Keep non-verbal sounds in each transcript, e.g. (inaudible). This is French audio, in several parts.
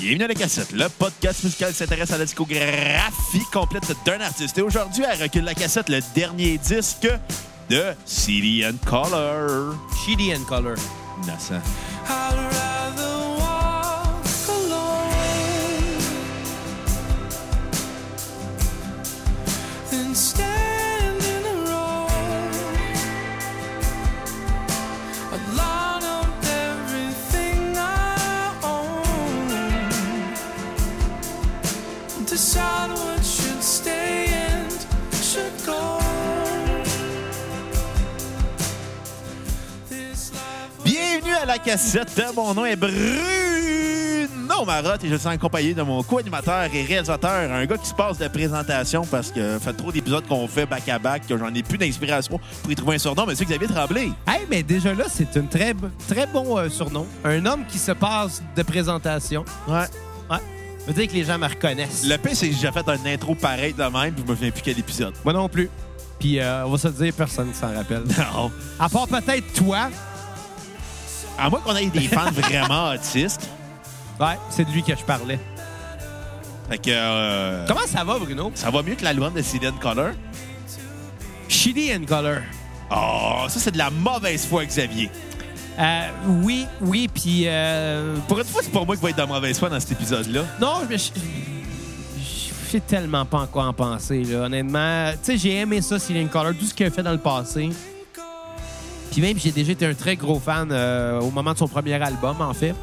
Bienvenue à la cassette, le podcast musical qui s'intéresse à la discographie complète d'un artiste. Et aujourd'hui, à Recule la cassette, le dernier disque de CD and Color. Shitty and Color. Innocent. Cassette. Mon nom est Bruno Marotte et je suis accompagné de mon co-animateur et réalisateur, un gars qui se passe de présentation parce que fait trop d'épisodes qu'on fait back-à-back que j'en ai plus d'inspiration pour y trouver un surnom, mais c'est Xavier Tremblay. Hey, mais déjà là, c'est un très, très bon euh, surnom. Un homme qui se passe de présentation. Ouais. Ouais. Ça veut dire que les gens me reconnaissent. Le pire, c'est que j'ai fait un intro pareil de même, puis je me souviens plus quel épisode. Moi non plus. Puis euh, on va se dire, personne ne s'en rappelle. (laughs) Non. À part peut-être toi. À moins qu'on ait des fans (laughs) vraiment autistes. Ouais, c'est de lui que je parlais. Fait que euh, Comment ça va, Bruno? ça va mieux que l'album de CD Color. Shitty and Color. Oh, ça, c'est de la mauvaise foi, Xavier. Euh, oui, oui, puis... euh, Pour une fois, c'est pas moi qui va être de mauvaise foi dans cet épisode-là. Non, mais je... Je sais tellement pas en quoi en penser, là, honnêtement. Tu sais, j'ai aimé ça, Ceiling Color, tout ce qu'il a fait dans le passé. Puis même, j'ai déjà été un très gros fan euh, au moment de son premier album, en fait.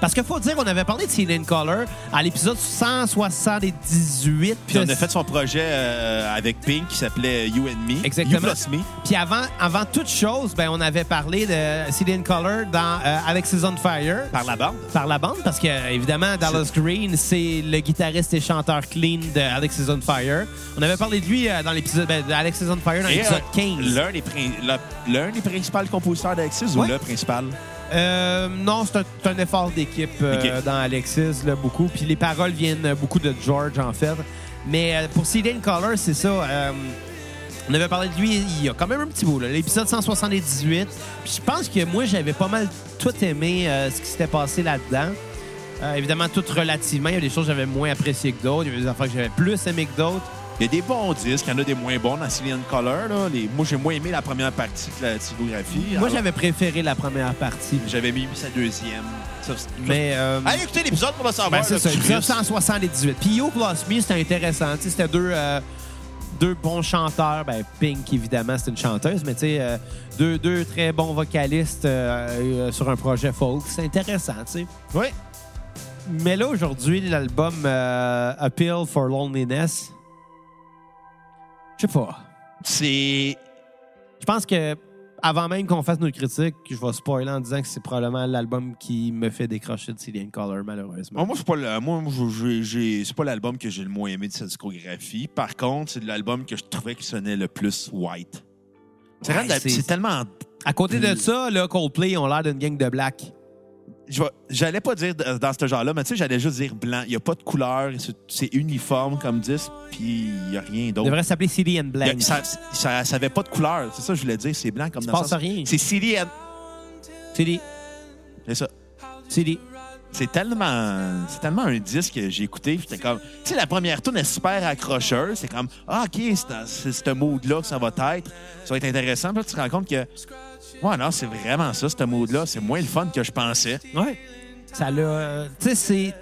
Parce qu'il faut dire, on avait parlé de Ceiling Color à l'épisode 178. Puis on a fait son projet euh, avec Pink qui s'appelait You and Me. Exactement. You Plus Me. Puis avant, avant toute chose, ben, on avait parlé de Ceiling Color dans euh, Alex is on Fire. Par la bande. par la bande parce que évidemment Dallas Green c'est le guitariste et chanteur clean de Alex is on Fire. On avait parlé de lui euh, dans l'épisode ben, de Alex is on Fire dans Et, l'épisode euh, 15. L'un des, l'un des principaux compositeurs d'Alexis ou le principal? Euh, non, c'est un, effort d'équipe euh, dans Alexis là, beaucoup. Puis les paroles viennent beaucoup de George en fait. Mais euh, pour in Color, c'est ça. euh, on avait parlé de lui il y a quand même un petit bout, l'épisode 178. Puis je pense que moi, j'avais pas mal tout aimé euh, ce qui s'était passé là-dedans. Euh, évidemment, tout relativement. Il y a des choses que j'avais moins appréciées que d'autres. Il y avait des affaires que j'avais plus aimées que d'autres. Il y a des bons disques, il y en a des moins bons dans Cillian Color. Là. Les- moi, j'ai moins aimé la première partie de la discographie. Moi, Alors, j'avais préféré la première partie. J'avais mis sa deuxième. Mais. euh, Allez écouter l'épisode pour le savoir. Ben, c'est ça, Chris. épisode 178. Puis You Plus Me, c'était intéressant. C'était deux, euh, deux bons chanteurs. Ben, Pink, évidemment, c'est une chanteuse, mais tu sais, euh, deux, deux très bons vocalistes euh, sur un projet folk. C'est intéressant, tu sais. Oui. Mais là, aujourd'hui, l'album Appeal for Loneliness, je sais pas. C'est. Je pense que avant même qu'on fasse nos critiques, je vais spoiler en disant que c'est probablement l'album qui me fait décrocher de Cillian Color, malheureusement. Moi, moi, c'est pas le- moi, c'est pas l'album que j'ai le moins aimé de sa discographie. Par contre, c'est l'album que je trouvais qui sonnait le plus white. C'est Ouais, tellement. À côté de ça, là, Coldplay ont l'air d'une gang de black. J'allais pas dire dans ce genre-là, mais tu sais, j'allais juste dire blanc. Il n'y a pas de couleur, c'est- uniforme comme disque, puis il n'y a rien Il d'autre. devrait s'appeler City and Il Blank. a- Ça, ça, ça avait pas de couleur, c'est ça que je voulais dire, c'est blanc comme Il dans le sens- rien. C'est CD and- C'est ça. C'est tellement, c'est tellement un disque que j'ai écouté. J'étais comme, tu sais, la première tune est super accrocheuse. C'est comme, ah, ok, c'est ce mood-là que ça va être. Ça va être intéressant. Puis là, tu te rends compte que, ouais, non, c'est vraiment ça, ce mood-là. C'est moins le fun que je pensais. Ouais. Ça l'a. euh, Tu sais, c'est.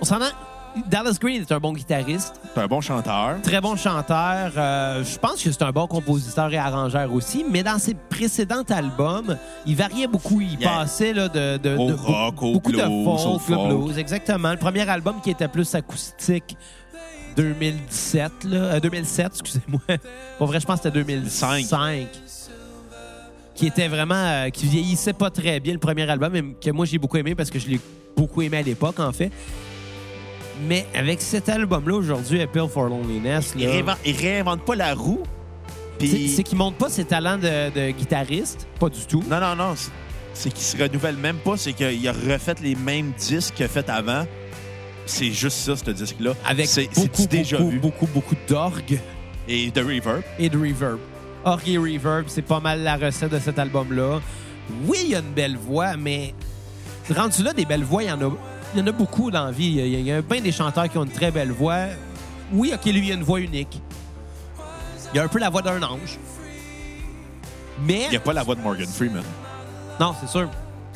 On s'en a. Dallas Green est un bon guitariste, C'est un bon chanteur. très bon chanteur. euh, je pense que c'est un bon compositeur et arrangeur aussi, mais dans ses précédents albums, il variait beaucoup. Il Yeah. passait là, de, de, Au de- rock, au beaucoup blues, de au folk, folk. blues, exactement. Le premier album qui était plus acoustique, 2017, là, euh, 2007, excusez-moi. (laughs) Pour vrai, je pense que c'était 2005. Qui était vraiment. euh, qui vieillissait pas très bien, le premier album, mais que moi j'ai beaucoup aimé parce que je l'ai beaucoup aimé à l'époque, en fait. Mais avec cet album-là, aujourd'hui, Appeal for Loneliness, Il, là, réinvente, il réinvente pas la roue. c'est Puis, c'est qu'il montre pas ses talents de, de guitariste, pas du tout. non, non, non. c'est- qu'il se renouvelle même pas. C'est qu'il a refait les mêmes disques qu'il a fait avant. C'est juste ça, ce disque-là. Avec C'est beaucoup, déjà beaucoup, vu? beaucoup, beaucoup d'orgue Et de reverb. et de reverb. Et reverb, c'est pas mal la recette de cet album-là. Oui, il y a une belle voix, mais rendu là, des belles voix, il y en a, il y en a beaucoup dans la vie. Il y a, il y a bien des chanteurs qui ont une très belle voix. Oui, OK, lui, il a une voix unique. Il a un peu la voix d'un ange. Mais... Il n'y a pas la voix de Morgan Freeman. Non, c'est sûr.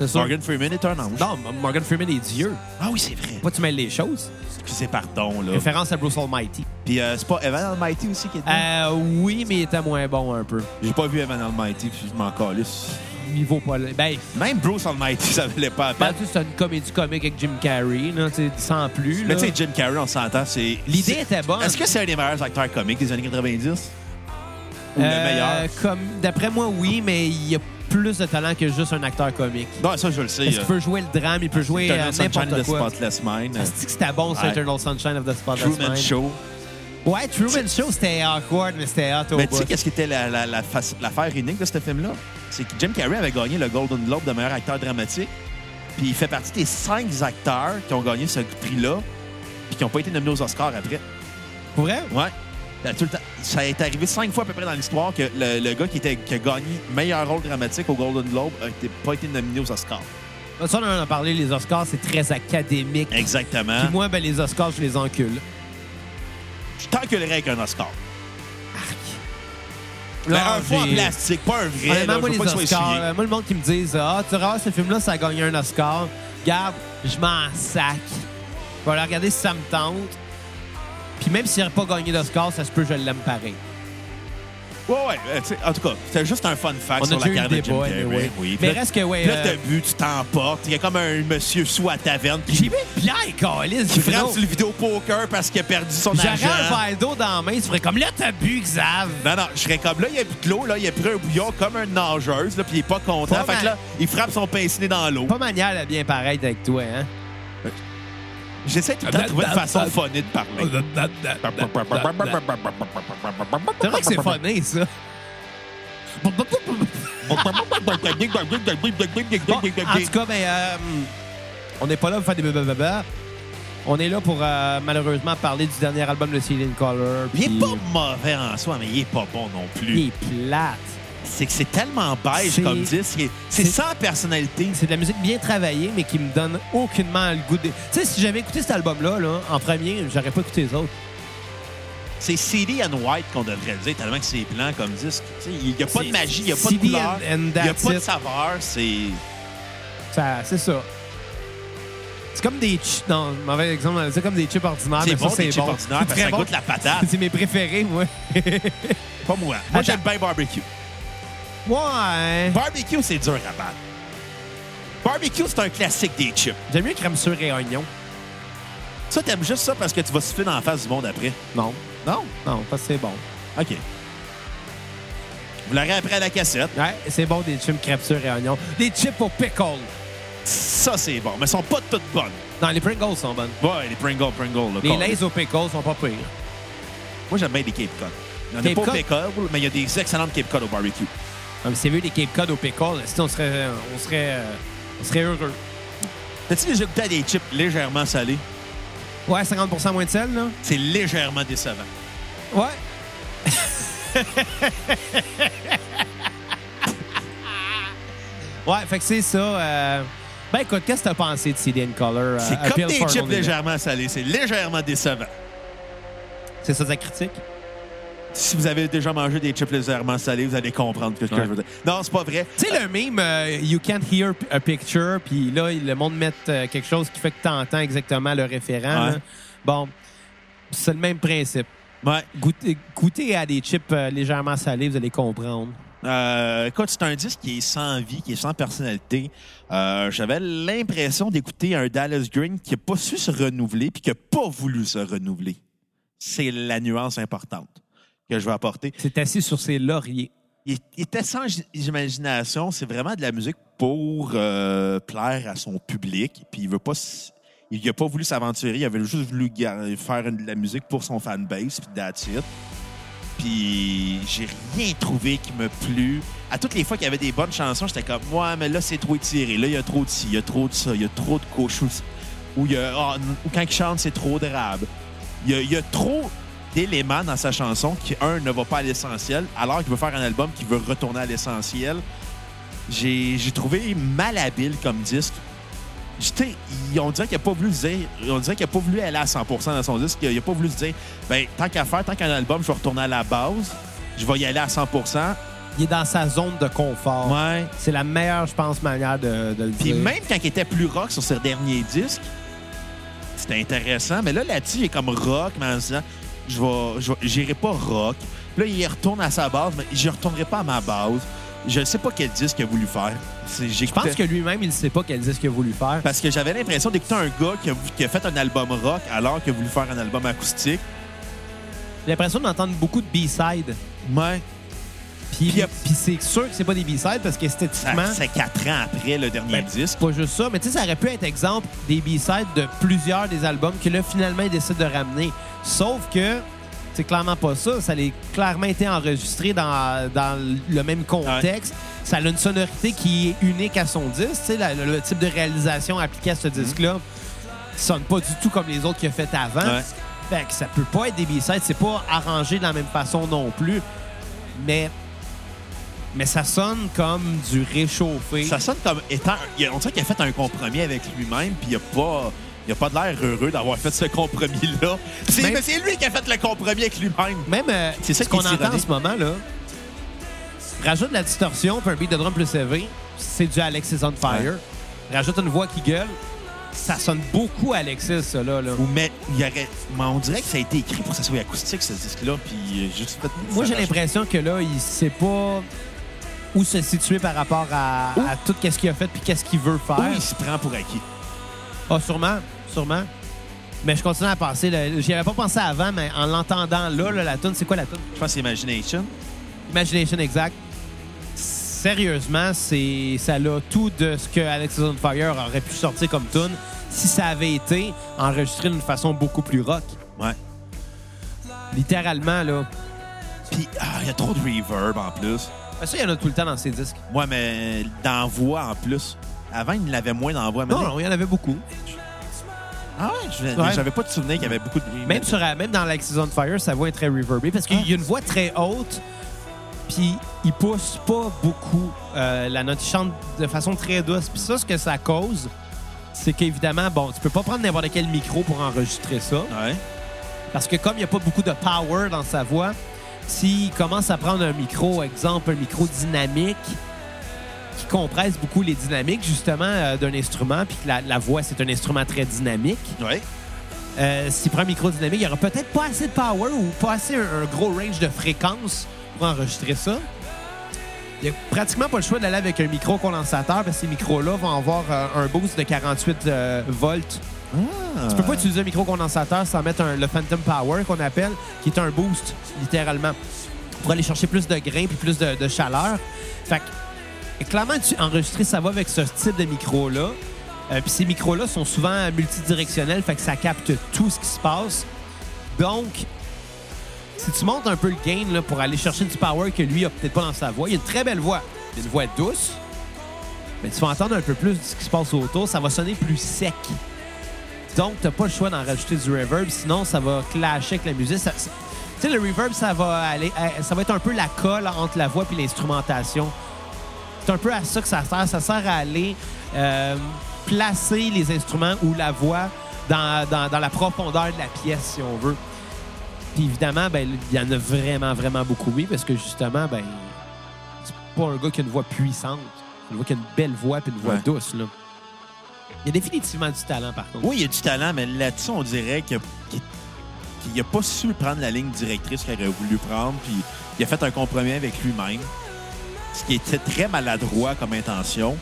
Sûr. Morgan Freeman est un ange. Non, Morgan Freeman est Dieu. Ah oui, c'est vrai. Pas tu mêles les choses. Excusez, pardon, là. Référence à Bruce Almighty. Puis euh, c'est pas Evan Almighty aussi qui est dedans? Euh, oui, mais il était moins bon un peu. J'ai pas vu Evan Almighty, puis je m'en calisse. Il vaut pas. Ben, Même Bruce Almighty, (laughs) ça valait pas la ben, peine. tu sais, c'est une comédie comique avec Jim Carrey, là, tu sais, sans plus. Mais là. tu sais, Jim Carrey, on s'entend, c'est... L'idée c'est- était bonne. Est-ce que c'est un des meilleurs acteurs comiques des années 90? Ou le Euh, meilleur? Comme, d'après moi, oui, mais il y a plus de talent que juste un acteur comique. Non, ça, je le sais. Parce qu'il euh, peut jouer le drame, il peut jouer Eternal euh, Sunshine of n'importe the quoi. Spotless Mind. euh, Est-ce que c'était bon, ça. Eternal Sunshine of the Spotless Truman Mind? Show. Ouais, Truman Show, c'était awkward, mais c'était hot au Mais tu sais qu'est-ce qui était la- la- l'affaire unique de ce film-là? C'est que Jim Carrey avait gagné le Golden Globe de meilleur acteur dramatique. Puis il fait partie des cinq acteurs qui ont gagné ce prix-là puis qui n'ont pas été nominés aux Oscars après. Pour vrai? Ouais. Ben, tout le temps- ça est arrivé cinq fois à peu près dans l'histoire que le, le gars qui, était, qui a gagné meilleur rôle dramatique au Golden Globe n'a pas été nominé aux Oscars. Ça, on en a parlé, les Oscars, c'est très académique. Exactement. Puis moi, ben, les Oscars, je les encule. Je t'enculerais avec un Oscar. Là, Ben, un faux en plastique, pas un vrai. Là, moi, les Oscars, euh, moi, le monde qui me dise Ah, tu regardes ce film-là, ça a gagné un Oscar. Garde, je m'en sac. Je vais aller regarder si ça me tente. Puis même s'il n'aurait pas gagné d'Oscar, ça se peut que je l'aime pareil. Ouais, ouais. euh, en tout cas, c'était juste un fun fact On a sur la déjà eu carrière le de Jim débat, Carrey. anyway. Oui. Mais Puis là- reste que, ouais, puis Là, euh, t'as bu, tu t'emportes. Il y a comme un monsieur sous à taverne qui, J'ai mis Pierre Calis. qui frappe sur le vidéo poker parce qu'il a perdu son J'aurais argent. un verre d'eau dans la main, tu ferais comme là, t'as bu, Xav. Non, non, je serais comme là, il a bu de l'eau, là, il a pris un bouillon comme un nageuse, là, puis il est pas content. Pas fait que mal. là, il frappe son pince-nez dans l'eau. Pas manière de bien paraître avec toi, hein? J'essaie tout le temps de trouver une façon funny de parler. C'est vrai que c'est funny, ça. Bon, en tout cas, ben, euh, on n'est pas là pour faire des blablabla. On est là pour euh, malheureusement parler du dernier album de Celine Color. Il est pas mauvais en soi, mais il est pas bon non plus. Il est plate. C'est que c'est tellement beige comme disque. C'est sans personnalité. C'est de la musique bien travaillée, mais qui me donne aucunement le goût de. Tu sais, si j'avais écouté cet album-là, là, en premier, j'aurais pas écouté les autres. C'est CD and White qu'on devrait dire, tellement que c'est blanc comme disque. Il n'y a pas de magie, il n'y a pas de CD couleur, and- and il n'y a pas de saveur. C'est. Ça, c'est ça. C'est comme des chips. Non, mauvais exemple, c'est comme des chips ordinaires. C'est bon, ça, des chips bon. ordinaires, C'est parce que très ça bon. goûte la patate. (laughs) C'est mes préférés, moi. Pas moi. Moi, j'aime bien barbecue. Ouais. Barbecue, c'est dur à battre. Barbecue, c'est un classique des chips. J'aime mieux crème sûre et oignon. Ça, t'aimes juste ça parce que tu vas siffler dans la face du monde après? Non. Non? Non, parce que c'est bon. OK. Vous l'aurez après à la cassette. Ouais, c'est bon des chips crème sûre et oignon. Des chips au pickle. Ça, c'est bon. Mais elles sont pas toutes bonnes. Non, les Pringles sont bonnes. Ouais, les Pringles, Pringles. là, Les carré. Lays au pickle sont pas pires. Moi, j'aime bien les Cape Cod. Il y en a Cape pas au Cod? pickle, mais il y a des excellentes Cape Cod au barbecue. Mais c'est vu les Cape Cod au pickle, si on serait, on serait, euh, on serait heureux. T'as-tu déjà goûté à des chips légèrement salés? Ouais, 50% moins de sel, là. C'est légèrement décevant. Ouais. ouais, fait que c'est ça. euh, Ben écoute, qu'est-ce que t'as pensé de CD Color? euh, C'est comme des chips légèrement salés. C'est légèrement décevant. C'est ça ta critique? Si vous avez déjà mangé des chips légèrement salés, vous allez comprendre ce que Ouais. je veux dire. Non, c'est pas vrai. Tu sais, le meme, euh, you can't hear a picture, puis là, le monde met euh, quelque chose qui fait que t'entends exactement le référent. Ouais. Bon, c'est le même principe. Ouais. Goûtez, goûtez à des chips euh, légèrement salés, vous allez comprendre. Euh, écoute, c'est un disque qui est sans vie, qui est sans personnalité. Euh, J'avais l'impression d'écouter un Dallas Green qui n'a pas su se renouveler puis qui n'a pas voulu se renouveler. C'est la nuance importante que je vais apporter. C'est assis sur ses lauriers. Il, il était sans imagination. C'est vraiment de la musique pour euh, plaire à son public. Puis il veut pas. Il n'a pas voulu s'aventurer. Il avait juste voulu faire de la musique pour son fanbase. Puis that's it. Puis j'ai rien trouvé qui me plu. À toutes les fois qu'il y avait des bonnes chansons, j'étais comme, ouais, mais là, c'est trop étiré. Là, il y a trop de ci, il y a trop de ça, il y a trop de couches. Ou, ah, ou quand il chante, c'est trop drabe. Il y a, il y a trop d'éléments dans sa chanson qui, un, ne va pas à l'essentiel, alors qu'il veut faire un album qui veut retourner à l'essentiel. J'ai trouvé malhabile comme disque. tu sais, il- on dirait qu'il n'a pas voulu se dire, on dirait qu'il n'a pas voulu aller à 100% dans son disque. Il n'a pas voulu se dire, ben tant qu'à faire, tant qu'un album, je vais retourner à la base, je vais y aller à 100% Il est dans sa zone de confort. Ouais. C'est la meilleure, je pense, manière de, de le Puis dire. même quand il était plus rock sur ses derniers disques, c'était intéressant. Mais là, là-dessus, il est comme rock, mais en se disant, je vais, j'irai pas rock. Là, il retourne à sa base, mais je retournerai pas à ma base. Je ne sais pas quel disque il a voulu faire. Je pense que lui-même, il ne sait pas quel disque il a voulu faire. Parce que j'avais l'impression d'écouter un gars qui a, qui a fait un album rock alors qu'il a voulu faire un album acoustique. J'ai l'impression d'entendre beaucoup de B-sides. Ouais. Puis, Puis, puis c'est sûr que c'est pas des B-sides parce qu'esthétiquement, C'est quatre ans après le dernier Ben, disque. pas juste ça, mais tu sais, ça aurait pu être exemple des B-sides de plusieurs des albums que là, finalement, ils décident de ramener. Sauf que c'est clairement pas ça. Ça a clairement été enregistré dans, dans le même contexte. Ça a une sonorité qui est unique à son disque. Tu sais, la- le, type de réalisation appliqué à ce disque-là sonne pas du tout comme les autres qu'il a fait avant. Ouais. Fait que ça peut pas être des B-sides. C'est pas arrangé de la même façon non plus. Mais, mais ça sonne comme du réchauffé. Ça sonne comme étant. On dirait qu'il a fait un compromis avec lui-même, puis il a pas. Il a pas de l'air heureux d'avoir fait ce compromis-là. (laughs) C'est Même- mais c'est lui qui a fait le compromis avec lui-même. Même euh, C'est ça ce qu'on entend en ce moment, là, rajoute la distorsion puis un beat de drum plus élevé, c'est du Alexis on Fire. Rajoute une voix qui gueule, ça sonne beaucoup Alexis, ça, là. là. Ou mais, il y aurait, mais on dirait que ça a été écrit pour que ça soit acoustique, ce disque-là, puis euh, juste. Moi, j'ai l'impression que là, il sait pas où se situer par rapport à, Où? à tout ce qu'il a fait puis qu'est-ce qu'il veut faire. Ou il se prend pour acquis. Ah, sûrement, sûrement. Mais je continue à penser. J'y avais pas pensé avant, mais en l'entendant là, là, la tune, c'est quoi la tune? Je pense que c'est Imagination. Imagination Exact. Sérieusement, c'est ça a tout de ce que Alexis on Fire aurait pu sortir comme tune si ça avait été enregistré d'une façon beaucoup plus rock. Ouais. Littéralement, là. Puis, ah, il y a trop de reverb en plus. Ben, Ça, il y en a tout le temps dans ces disques. Ouais, mais dans voix en plus. Avant, il l'avait moins dans voix. Non, non, il y en avait beaucoup. Ah ouais? Je- Ouais. J'avais pas de souvenir qu'il y avait beaucoup de. Même, sur, même dans Alexis on Fire, sa voix est très reverbée parce qu'il y a une voix très haute, puis il pousse pas beaucoup euh, la note. Il chante de façon très douce. Puis ça, ce que ça cause, c'est qu'évidemment, bon, tu peux pas prendre n'importe quel micro pour enregistrer ça. Ouais. Parce que comme il n'y a pas beaucoup de power dans sa voix, s'il commence à prendre un micro, exemple, un micro dynamique, qui compresse beaucoup les dynamiques, justement, euh, d'un instrument, puis que la, la voix, c'est un instrument très dynamique, Ouais. euh, s'il prend un micro dynamique, il n'y aura peut-être pas assez de power ou pas assez un, un gros range de fréquence pour enregistrer ça. Il n'y a pratiquement pas le choix d'aller avec un micro condensateur parce que ces micros-là vont avoir euh, un boost de 48 euh, volts. Tu peux pas utiliser un micro condensateur sans mettre le Phantom Power qu'on appelle, qui est un boost, littéralement, pour aller chercher plus de grains puis plus de, chaleur. Fait que, clairement, enregistrer ça va avec ce type de micro-là. Euh, puis ces micros-là sont souvent multidirectionnels, fait que ça capte tout ce qui se passe. Donc, si tu montes un peu le gain pour aller chercher du power que lui a peut-être pas dans sa voix, il a une très belle voix. Il a une voix douce, mais tu vas entendre un peu plus de ce qui se passe autour. Ça va sonner plus sec. Donc, t'as pas le choix d'en rajouter du reverb, sinon ça va clasher avec la musique. Ça- ça- Tu sais, le reverb, ça va aller, euh, ça va être un peu la colle entre la voix et l'instrumentation. C'est un peu à ça que ça sert. Ça sert à aller euh, placer les instruments ou la voix dans, dans- dans la profondeur de la pièce, si on veut. Puis évidemment, ben, il y en a vraiment, vraiment beaucoup, oui, parce que justement, ben, c'est pas un gars qui a une voix puissante. C'est un gars qui a une belle voix et une voix Ouais. douce, là. Il y a définitivement du talent, par contre. Oui, il y a du talent, mais là-dessus, on dirait qu'il n'a pas su prendre la ligne directrice qu'il aurait voulu prendre, puis il a fait un compromis avec lui-même, ce qui était très maladroit comme intention.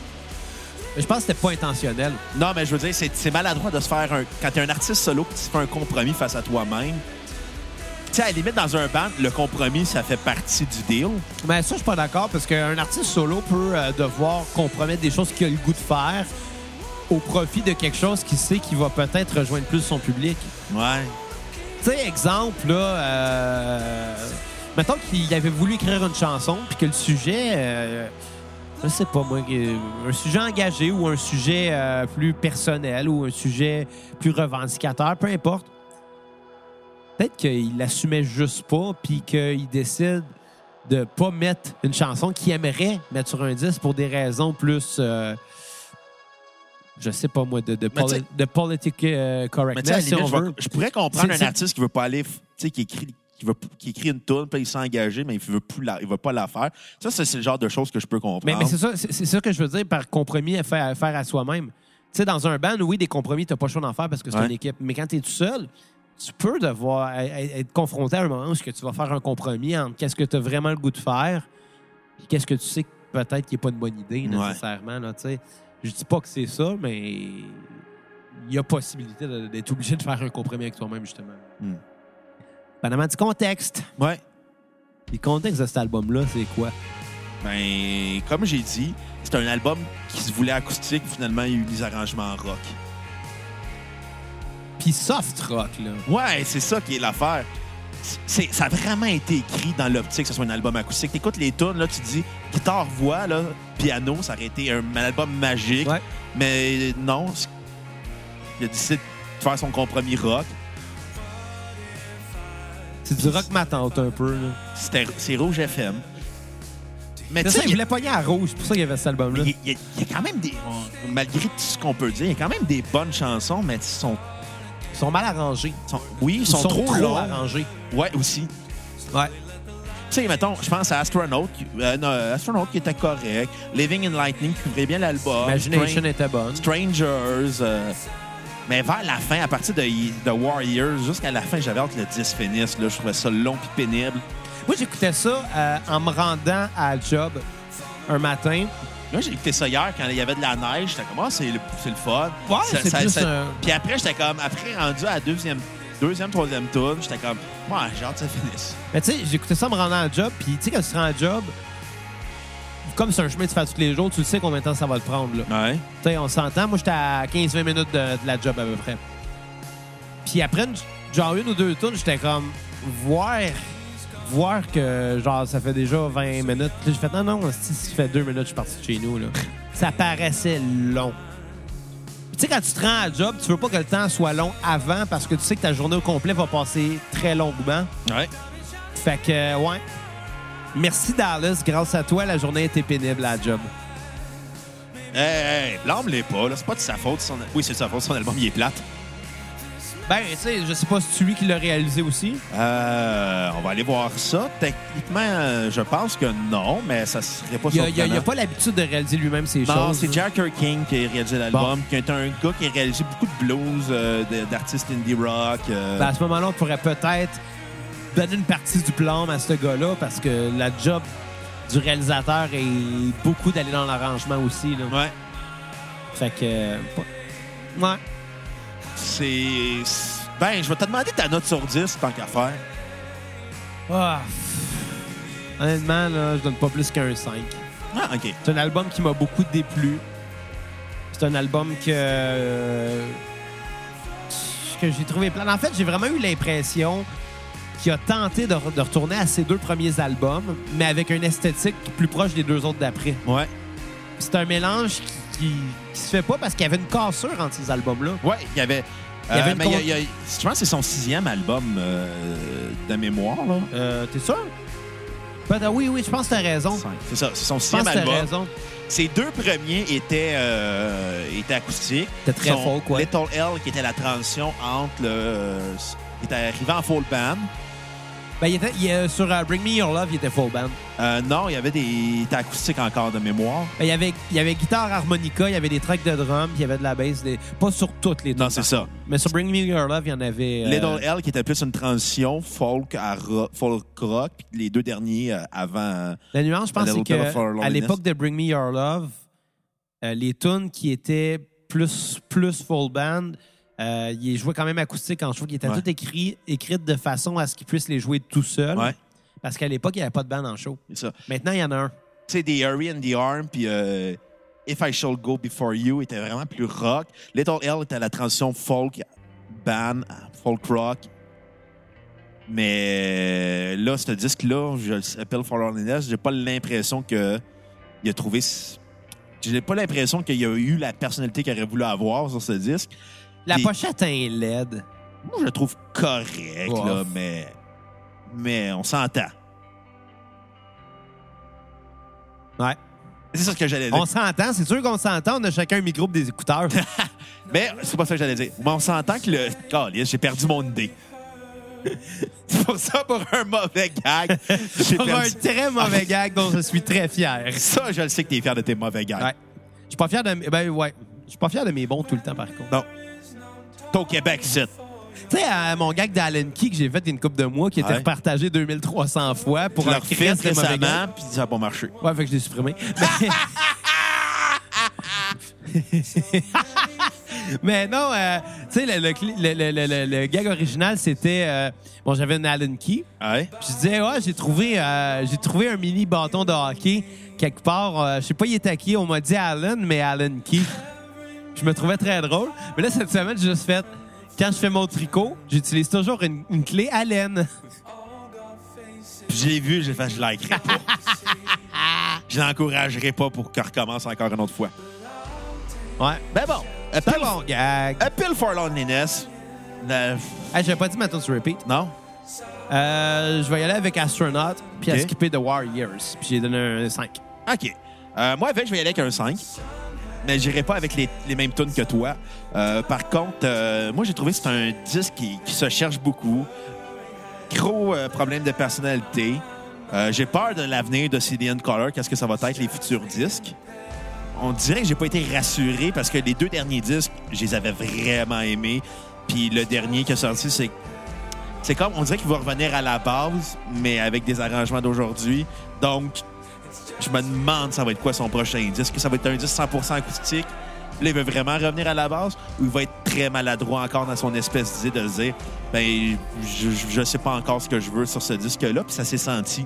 Mais Je pense que c'était pas intentionnel. Non, mais je veux dire, c'est maladroit de se faire un. Quand tu es un artiste solo, tu fais un compromis face à toi-même. Tu sais, à la limite, dans un band, le compromis, ça fait partie du deal. Mais ça, je suis pas d'accord parce qu'un artiste solo peut euh, devoir compromettre des choses qu'il a le goût de faire au profit de quelque chose qu'il sait qui va peut-être rejoindre plus son public. Ouais. Tu sais, exemple, là, euh, mettons qu'il avait voulu écrire une chanson puis que le sujet, euh, je sais pas moi, un sujet engagé ou un sujet euh, plus personnel ou un sujet plus revendicateur, peu importe. Peut-être qu'il l'assumait juste pas puis qu'il décide de pas mettre une chanson qu'il aimerait mettre sur un disque pour des raisons plus euh, je sais pas moi, de, de, Mais poli- tu sais- de politic euh, Mais correctness, la si limite, je, vais- veut. je pourrais comprendre un artiste qui veut pas aller, tu sais, qui écrit, qui, veut, qui écrit une tune, puis il s'est engagé, mais il veut plus la, il veut pas la faire. Ça, c'est le genre de choses que je peux comprendre. Mais, mais c'est ça, c'est ça que je veux dire par compromis à faire à, faire à soi-même. Tu sais, dans un band, oui, des compromis, tu n'as pas le choix d'en faire parce que c'est Ouais. une équipe. Mais quand tu es tout seul, tu peux devoir e- e- être confronté à un moment où que tu vas faire un compromis entre qu'est-ce que tu as vraiment le goût de faire et qu'est-ce que tu sais que peut-être qui n'est pas une bonne idée Ouais. nécessairement. Là. Je dis pas que c'est ça, mais il y a possibilité d'être obligé de faire un compromis avec toi-même, justement. Hmm. Dépendamment du contexte. Ouais. Le contexte de cet album-là, c'est quoi? Ben, comme j'ai dit, c'est un album qui se voulait acoustique, finalement, il y a eu des arrangements rock. Puis soft rock, là. Ouais, c'est ça qui est l'affaire. C'est, ça a vraiment été écrit dans l'optique que ce soit un album acoustique. T'écoutes les tunes, là, tu dis guitare-voix, là, piano, ça aurait été un, album magique. Ouais. Mais non, il a décidé de faire son compromis rock. C'est du rock matante un peu, là. C'était, c'est Rouge FM. Mais tu sais, il voulait pogner à rouge, c'est pour ça qu'il y avait cet album-là. il y a- il y a quand même des. on- malgré tout ce qu'on peut dire, il y a quand même des bonnes chansons, mais ils sont. Ils sont mal arrangés. sont- oui, ils sont, trop, longs. arrangés. Ouais, aussi. Ouais. Tu sais, mettons, je pense à Astronaut, qui, euh, non, Astronaut qui était correct, Living in Lightning qui couvrait bien l'album, Imagination Stran- était bonne. Strangers, euh, mais vers la fin, à partir de, de Warriors, jusqu'à la fin, j'avais hâte que le 10 finisse. Là, je trouvais ça long puis pénible. Moi, j'écoutais ça euh, en me rendant à job un matin. Là, j'ai écouté ça hier quand il y avait de la neige. J'étais comme, ah, c'est le, c'est le fun. Ouais, Ça- c'est ça- plus ça- un- Puis après, j'étais comme, après, rendu à la deuxième, deuxième troisième tour, j'étais comme, ouais, j'ai hâte que ça finisse. Mais tu sais, j'écoutais ça en me rendant à la job. Puis tu sais, quand tu te rends à la job, comme c'est un chemin que tu fais tous les jours, tu le sais combien de temps ça va te prendre. Là. Ouais. Tu sais, on s'entend. Moi, j'étais à 15-20 minutes de, de la job à peu près. Puis après, une- genre une ou deux tours, j'étais comme voir voir que genre ça fait déjà 20 minutes. J'ai fait non, non, si ça fait deux minutes, je suis parti de chez nous. Là. Ça paraissait long. Tu sais, quand tu te rends à la job, tu veux pas que le temps soit long avant parce que tu sais que ta journée au complet va passer très longuement. Ouais. Fait que, euh, ouais. Merci Dallas. Grâce à toi, la journée était pénible à la job. Hey, hey, blâme-les pas, là. C'est pas de sa faute. Son... Oui, c'est de sa faute. Son album, il est plate. Ben, tu sais, je sais pas si c'est lui qui l'a réalisé aussi. Euh, on va aller voir ça. Techniquement, je pense que non, mais ça serait pas Il a, il a- il a surprenant. pas l'habitude de réaliser lui-même ses Non, choses. c'est Jack King qui a réalisé l'album, qui est un gars qui a réalisé beaucoup de blues, euh, d'artistes indie rock. euh, Ben, à ce moment-là, on pourrait peut-être donner une partie du plan à ce gars-là parce que la job du réalisateur est beaucoup d'aller dans l'arrangement aussi. Là. ouais. Fait que. euh, Ouais. C'est. Ben, je vais te demander ta note sur 10 tant qu'à faire. Ah. Honnêtement, là, je donne pas plus qu'un 5. Ah, OK. C'est un album qui m'a beaucoup déplu. C'est un album que euh, que j'ai trouvé plein. En fait, j'ai vraiment eu l'impression qu'il a tenté de, re- de retourner à ses deux premiers albums, mais avec une esthétique plus proche des deux autres d'après. Ouais. C'est un mélange qui, qui, qui se fait pas parce qu'il y avait une cassure entre ces albums-là. Ouais, il y avait. Il y avait une mais il y a- con- il y a- je pense que c'est son sixième album euh, de mémoire. Là. Euh, T'es sûr? Ben, oui, oui, je pense que t'as raison. C'est ça, c'est son pense sixième que t'as album. raison. Ses deux premiers étaient, euh, étaient acoustiques. C'était très Son folk, ouais. Little L, qui était la transition entre le. il était arrivé en full band. Ben, il était, il, euh, sur euh, Bring Me Your Love, il était full band. Euh, non, il y avait des. Il était acoustique encore de mémoire. Ben, il, y avait, il y avait guitare harmonica, il y avait des tracks de drum, puis il y avait de la bass. des- Pas sur toutes les Non, c'est ça. Mais sur Bring Me Your Love, il y en avait. euh, Little L, qui était plus une transition folk à ro- folk rock, puis les deux derniers euh, avant. La nuance, je pense, c'est qu'à Loneliness. l'époque de Bring Me Your Love, les tunes qui étaient plus, plus full band, euh, il jouait quand même acoustique en show, étaient Ouais. toutes écrit, écrites de façon à ce qu'il puisse les jouer tout seul. Ouais. Parce qu'à l'époque, il n'y avait pas de band en show. ça. Maintenant, il y en a un. Tu sais, des Hurry and the Arm, puis euh, If I Shall Go Before You était vraiment plus rock. Little L était la transition folk band, folk rock. Mais là, ce disque-là, je l'appelle For Loneliness, j'ai pas l'impression que il a trouvé. J'ai pas l'impression qu'il a eu la personnalité qu'il aurait voulu avoir sur ce disque. La pochette est laide. Moi, je le trouve correct, là, mais. Mais on s'entend. Ouais. C'est ça ce que j'allais dire. On s'entend, c'est sûr qu'on s'entend, on a chacun un micro des écouteurs. (laughs) Mais c'est pas ça que j'allais dire. Mais on s'entend que le. Caliste, j'ai perdu mon idée. (laughs) c'est pour ça, pour un mauvais gag. j'ai Pour un perdu- très mauvais gag dont je suis très fier. Ça, je le sais que t'es fier de tes mauvais gags. Ouais. Je suis pas fier de mes- ben ouais, je suis pas fier de mes bons tout le temps par contre. Non. Au Québec, c'est. Tu sais euh, mon gag d'Allen Key que j'ai fait il y a une couple de mois qui était Ouais. repartagé 2300 fois pour leur gag. récemment, puis ça n'a pas marché. Ouais, fait que je l'ai supprimé. (laughs) Mais non, euh, tu sais, le, le cli- le- le- le- le- le gag original, c'était... euh, bon, j'avais une Allen Key. Ouais. Puis je disais, ouais, j'ai trouvé, euh, j'ai trouvé un mini bâton de hockey quelque part. euh, je sais pas, il était à qui. On m'a dit Allen, mais Allen Key. Je me trouvais très drôle. Mais là, cette semaine, j'ai juste fait... Quand je fais mon tricot, j'utilise toujours une, une clé Allen. Puis je l'ai vu, j'ai fait, je likerai pas. (laughs) je l'encouragerai pas pour qu'il recommence encore une autre fois. Ouais. Ben bon. A C'est pill, un bon gag. a pill for loneliness. Euh, Hey, j'avais pas dit ma tune sur repeat. non? Euh, je vais y aller avec Astronaut, puis à Ok. skipper The Warriors. Puis j'ai donné un 5. OK. Euh, moi, avec, je vais y aller avec un 5. Mais j'irai pas avec les, les mêmes tunes que toi. Euh, par contre, euh, moi, j'ai trouvé que c'est un disque qui, se cherche beaucoup. Gros euh, problème de personnalité. J'ai peur de l'avenir de CDN Color. Qu'est-ce que ça va être, les futurs disques? On dirait que j'ai pas été rassuré parce que les deux derniers disques, je les avais vraiment aimés. Puis le dernier qui est sorti, c'est c'est comme, on dirait qu'il va revenir à la base, mais avec des arrangements d'aujourd'hui. Donc, je me demande ça va être quoi son prochain disque. Que ça va être un disque 100% acoustique? Là, il veut vraiment revenir à la base ou il va être très maladroit encore dans son espèce d'idée de se dire ben je, je sais pas encore ce que je veux sur ce disque-là, puis ça s'est senti.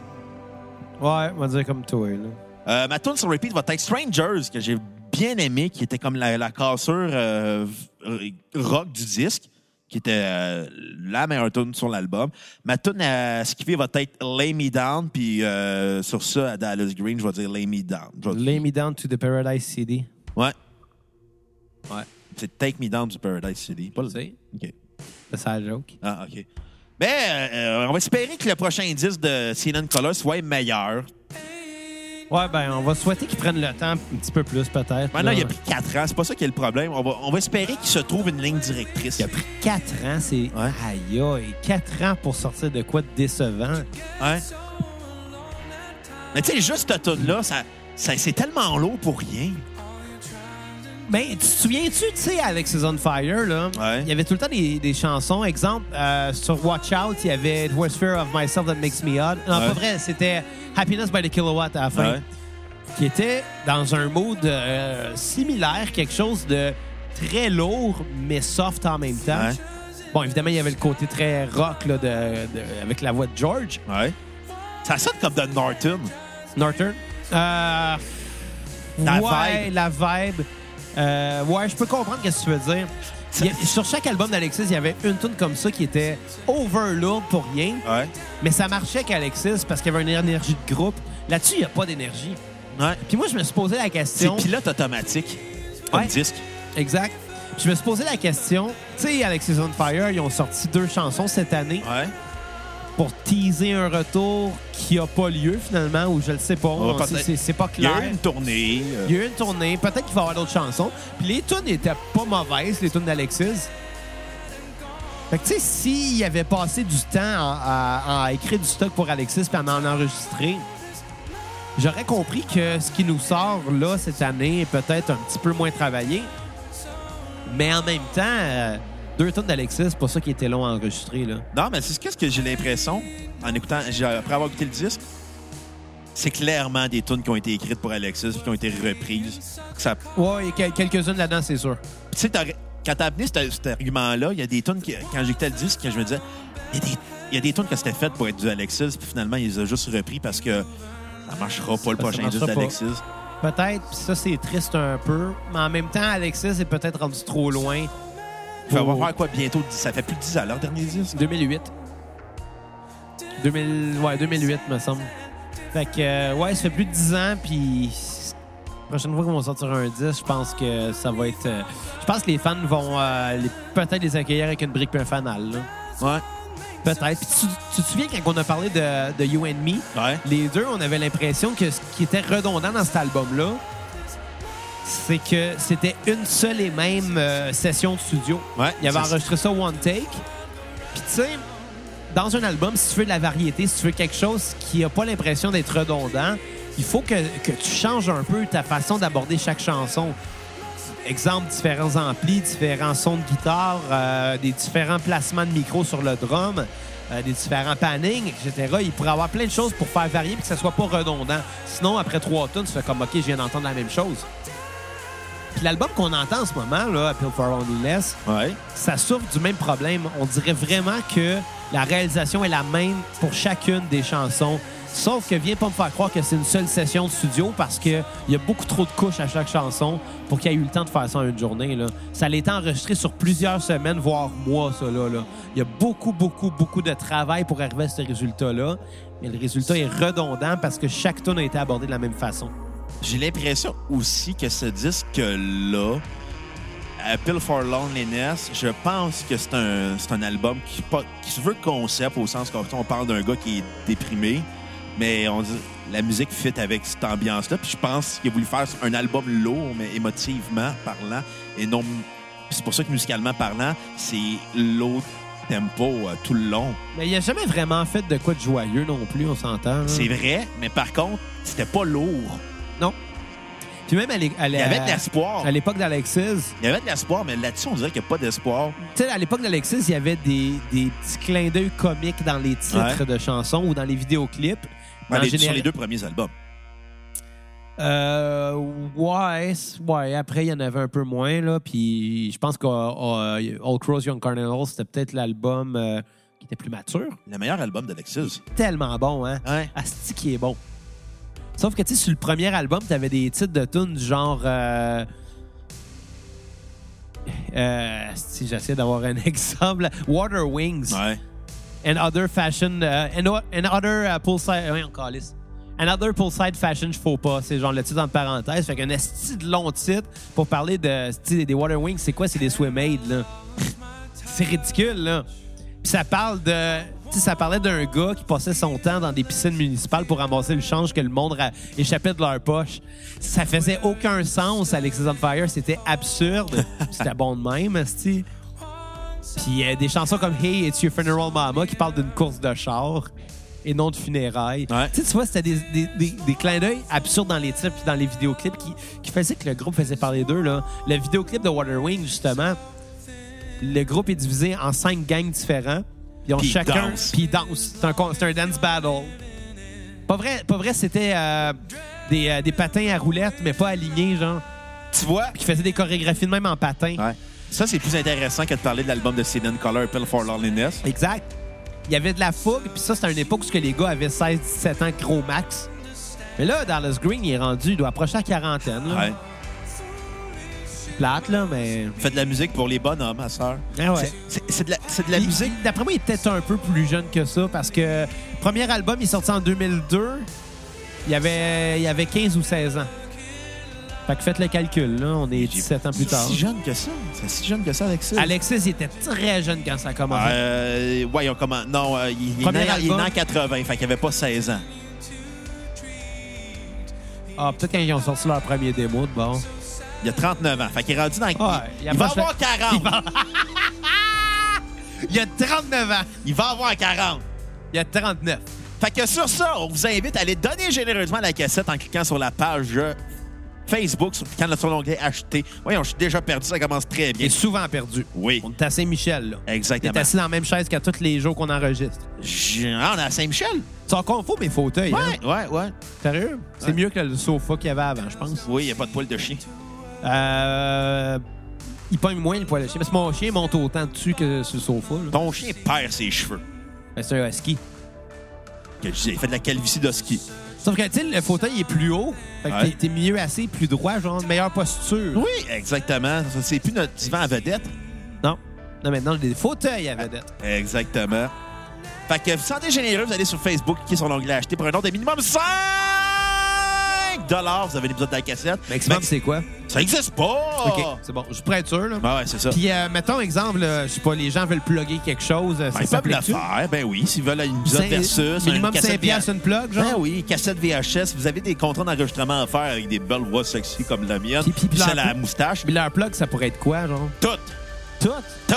Ouais, on va dire comme toi. Là. Euh, ma tune sur repeat va être Strangers, que j'ai bien aimé, qui était comme la, la cassure euh, rock du disque, qui était euh, la meilleure tune sur l'album. Ma tune à skipper va être Lay Me Down, puis euh, sur ça, à Dallas Green, je vais dire Lay Me Down. Lay me down to the Paradise City. Ouais. Ouais. C'est Take Me Down du Paradise City. Pas le... Sais, OK. c'est ça la joke. Ah, OK. Mais euh, on va espérer que le prochain disque de CNN Color soit meilleur. Ouais, ben, on va souhaiter qu'ils prennent le temps un petit peu plus, peut-être. Maintenant, là. il a pris 4 ans. C'est pas ça qui est le problème. On va, on va espérer qu'il se trouve une ligne directrice. Il a pris 4 ans, c'est. Ouais. Aïe, aïe. 4 ans pour sortir de quoi de décevant. Ouais. Mais tu sais, juste cette tune-là, ça, ça, c'est tellement lourd pour rien. Ben, tu te souviens-tu, tu sais, Alex is on Fire, là? Ouais. Il y avait tout le temps des, des chansons. Exemple, euh, sur Watch Out, il y avait It Was Fear of Myself That Makes Me Odd. Non, Ouais. pas vrai, c'était Happiness by the Kilowatt à la fin. Ouais. Qui était dans un mood euh, similaire, quelque chose de très lourd, mais soft en même temps. Ouais. Bon, évidemment, il y avait le côté très rock, là, de, de- avec la voix de George. Ouais. Ça sonne comme de Norton. Norton? Euh, La ouais, vibe. la vibe. Euh, ouais, je peux comprendre ce que tu veux dire. Il y a- sur chaque album d'Alexis, il y avait une tune comme ça qui était overload pour rien, Ouais. mais ça marchait avec Alexis parce qu'il y avait une énergie de groupe. Là-dessus, il n'y a pas d'énergie. Ouais. Puis moi, je me suis posé la C'est question. pilote automatique. Comme Ouais. disque. Exact. Je me suis posé la question. Tu sais, Alexis on Fire, ils ont sorti deux chansons cette année Ouais. Pour teaser un retour qui n'a pas lieu finalement, ou je le sais pas. C'est- pas Il y clair. a eu une tournée. euh, Il y a eu une tournée. Peut-être qu'il va y avoir d'autres chansons. Puis les tunes n'étaient pas mauvaises, les tunes d'Alexis. Fait que, tu sais, s'il avait passé du temps à, à- à écrire du stock pour Alexis puis à en enregistrer, j'aurais compris que ce qui nous sort là cette année est peut-être un petit peu moins travaillé. Mais en même temps, euh, deux tunes d'Alexis, c'est pas ça qui était long à enregistrer. Là. Non, mais c'est ce que j'ai l'impression, en écoutant, après avoir écouté le disque, c'est clairement des tunes qui ont été écrites pour Alexis puis qui ont été reprises. Ça- Ouais, il y a quel- quelques-unes là-dedans, c'est sûr. Tu sais, quand t'as amené cet, cet argument-là, il y a des tunes, qui- quand j'écoutais le disque, que je me disais, il y a des, il y a des tunes que c'était faites pour être du Alexis, puis finalement, il les a juste repris parce que ça marchera pas le prochain disque d'Alexis. Peut-être, puis ça, c'est triste un peu. Mais en même temps, Alexis est peut-être rendu trop loin. Il va avoir quoi bientôt? Ça fait plus de 10 ans, leur dernier disque? 2008. 2000, ouais, 2008, me semble. Fait que, euh, ouais, ça fait plus de 10 ans, puis la prochaine fois qu'on va sortir un 10, je pense que ça va être... euh, je pense que les fans vont euh, peut-être les accueillir avec une brique et un fanal. là. Ouais. Peut-être. Puis tu, tu te souviens quand on a parlé de, de You and Me, Ouais. les deux, on avait l'impression que ce qui était redondant dans cet album-là, c'est que c'était une seule et même euh, session de studio. Ouais, Il avait enregistré ça one take. Puis tu sais, dans un album, si tu veux de la variété, si tu veux quelque chose qui n'a pas l'impression d'être redondant, il faut que, que tu changes un peu ta façon d'aborder chaque chanson. Exemple, différents amplis, différents sons de guitare, euh, des différents placements de micro sur le drum, euh, des différents pannings, etc. Il pourrait y avoir plein de choses pour faire varier et que ça soit pas redondant. Sinon, après trois tonnes, tu fais comme OK, je viens d'entendre la même chose. Puis l'album qu'on entend en ce moment, là, Appeal for Loneliness, Ouais. ça souffre du même problème. On dirait vraiment que la réalisation est la même pour chacune des chansons. Sauf que viens pas me faire croire que c'est une seule session de studio parce qu'il y a beaucoup trop de couches à chaque chanson pour qu'il y ait eu le temps de faire ça en une journée. Là. Ça a été enregistré sur plusieurs semaines, voire mois, ça. Là, là. Il y a beaucoup, beaucoup, beaucoup de travail pour arriver à ce résultat-là. Mais le résultat est redondant parce que chaque tune a été abordé de la même façon. J'ai l'impression aussi que ce disque-là, Appeal for Loneliness, je pense que c'est un, c'est un album qui, se veut concept au sens qu'on on parle d'un gars qui est déprimé, mais on dit la musique fit avec cette ambiance-là. Puis je pense qu'il a voulu faire un album lourd, mais émotivement parlant, et non. C'est pour ça que musicalement parlant, c'est low tempo euh, tout le long. Mais il a jamais vraiment fait de quoi de joyeux non plus, on s'entend. là. C'est vrai, mais par contre, c'était pas lourd. Non. Puis même à l'é- à Il y avait de l'espoir. à l'époque d'Alexis, Il y avait de l'espoir, mais là-dessus, on dirait qu'il n'y a pas d'espoir. Tu sais, à l'époque d'Alexis, il y avait des, des petits clins d'œil comiques dans les titres Ouais. de chansons ou dans les vidéoclips. Ouais, les- général- Sur les deux premiers albums. Euh, ouais, ouais. Après, il y en avait un peu moins, là. Puis je pense qu'Old Crows Young Cardinals, c'était peut-être l'album euh, qui était plus mature. Le meilleur album d'Alexis. Tellement bon, hein? Ouais. Asti qui est bon. Sauf que, tu sais, sur le premier album, t'avais des titres de tunes du genre... Euh, euh, si j'essaie d'avoir un (laughs) exemple. Water Wings. Ouais. and other fashion uh, and, other uh, poolside oui, on calisse. and other poolside fashion je faut pas c'est genre le titre en parenthèse fait qu'un esti de long titre pour parler de des water wings c'est quoi? C'est des swim aids là (laughs) c'est ridicule là puis ça parle de tu sais, ça parlait d'un gars qui passait son temps dans des piscines municipales pour ramasser le change que le monde échappait de leur poche. Ça faisait aucun sens, Alexis on Fire. C'était absurde. (laughs) C'était bon de même. Puis euh, des chansons comme Hey, It's Your Funeral Mama qui parlent d'une course de char et non de funérailles. Ouais. Tu vois, c'était des, des, des, des clins d'œil absurdes dans les titres puis dans les vidéoclips qui, qui faisaient que le groupe faisait parler d'eux. là. Le vidéoclip de Water Wing, justement, le groupe est divisé en cinq gangs différents. Ils ont Puis ils chacun. dansent. Puis ils dansent. C'est un, un dance battle. Pas vrai, pas vrai c'était euh, des, euh, des patins à roulettes, mais pas alignés, genre. Tu vois? Puis qui faisaient des chorégraphies de même en patins. Ouais. Ça, c'est plus intéressant que de parler de l'album de Sedan Color, Appeal for Loneliness. Exact. Il y avait de la fougue, puis ça, c'était une époque où les gars avaient 16-17 ans gros max. Mais là, Dallas Green, il est rendu, il doit approcher la quarantaine. Là. Ouais. Plate, là, mais. Fait de la musique pour les bonhommes, ma soeur. Ah ouais. C'est de la, de la Il- musique. D'après moi, il peut-être un peu plus jeune que ça parce que premier album, il est sorti en 2002. Il avait, il avait 15 ou 16 ans. Fait que faites le calcul, là. On est 17 ans plus tard. C'est si jeune que ça. C'est si jeune que ça, Alexis. Alexis, il était très jeune quand ça a commencé. Euh, ouais. Non, euh, il, il est né, il est né en 80, fait qu'il avait pas 16 ans. Ah, peut-être quand ils ont sorti leur premier démo, de bon. Il a 39 ans, fait qu'il est rendu dans... Ouais, il, il il va avoir 40. Il (laughs) a 39 ans. Il va avoir 40. Il a 39. Fait que sur ça, on vous invite à aller donner généreusement la cassette en cliquant sur la page Facebook, sur, cliquant sur l'onglet Acheter. Voyons, je suis déjà perdu, ça commence très Il bien. est souvent perdu. Oui, On est à Saint-Michel, là. Il est exactement. assis dans la même chaise qu'à tous les jours qu'on enregistre. J'ai- Ah, on est à Saint-Michel? C'est encore faux, mes fauteuils. hein? Ouais, ouais, ouais. Sérieux? C'est Ouais. mieux que le sofa qu'il y avait avant, je pense. Oui, il n'y a pas de poil de chien. Euh... Il pogne moins le poil de chien. Parce que mon chien monte autant dessus que sur le sofa. là. Ton chien perd ses cheveux. Ben, c'est un husky. Que je disais, il fait de la calvitie d'husky. Sauf que, tu sais, le fauteuil est plus haut. Fait que Ouais. t'es- t'es mieux assis, plus droit, genre, de meilleure posture. Oui, exactement. Ça, C'est plus notre divan à vedette. Non. Non, maintenant, j'ai des fauteuils à vedette. Exactement. Fait que vous sentez généreux, vous allez sur Facebook, cliquez sur l'onglet Acheter pour un ordre de minimum 5 vous avez l'épisode de la cassette. Maximum, Max- c'est quoi? Ça existe pas! OK, c'est bon. Je être sûr, là. Ben ouais, c'est ça. Puis, euh, mettons, exemple, là, je sais pas, les gens veulent plugger quelque chose. euh, Ben, ça ils peuvent le faire, ben oui, s'ils veulent une épisode versus. Minimum une cassette 5 piastres une plug, genre? Ben oui, cassette VHS. Vous avez des contrats d'enregistrement à faire avec des belles voix sexy comme la mienne. Puis- puis- puis celle leur- à la moustache. Puis leur plug, ça pourrait être quoi, genre? Tout! Tout? Tout!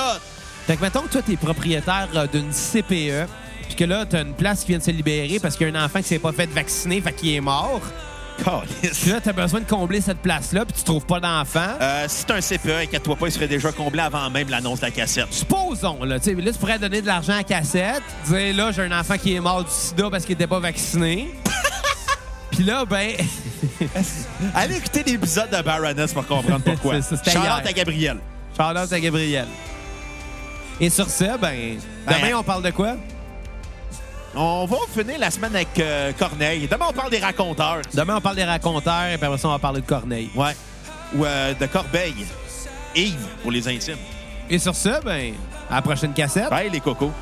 Fait que, mettons que toi, t'es propriétaire euh, d'une CPE, puis que là, t'as une place qui vient de se libérer parce qu'il y a un enfant qui s'est pas fait vacciner, fait qu'il est mort. Puis là, t'as besoin de combler cette place-là, puis tu trouves pas d'enfant. Euh, si c'est un CPE, inquiète-toi pas, il serait déjà comblé avant même l'annonce de la cassette. Supposons, là, tu sais, là, tu pourrais donner de l'argent à cassette, dire, là, j'ai un enfant qui est mort du sida parce qu'il était pas vacciné. (laughs) Puis là, ben, (laughs) Allez écouter l'épisode de Baroness pour comprendre pourquoi. Charlotte à Gabriel. Charlotte à Gabriel. Et sur ça, ben, demain, Ben, on parle de quoi? On va finir la semaine avec euh, Corneille. Demain, on parle des raconteurs. Demain, on parle des raconteurs, et puis après ça, on va parler de Corneille. Ouais. Ou euh, de Corbeil. Yves, pour les intimes. Et sur ça, ben, à la prochaine cassette. Bye, les cocos.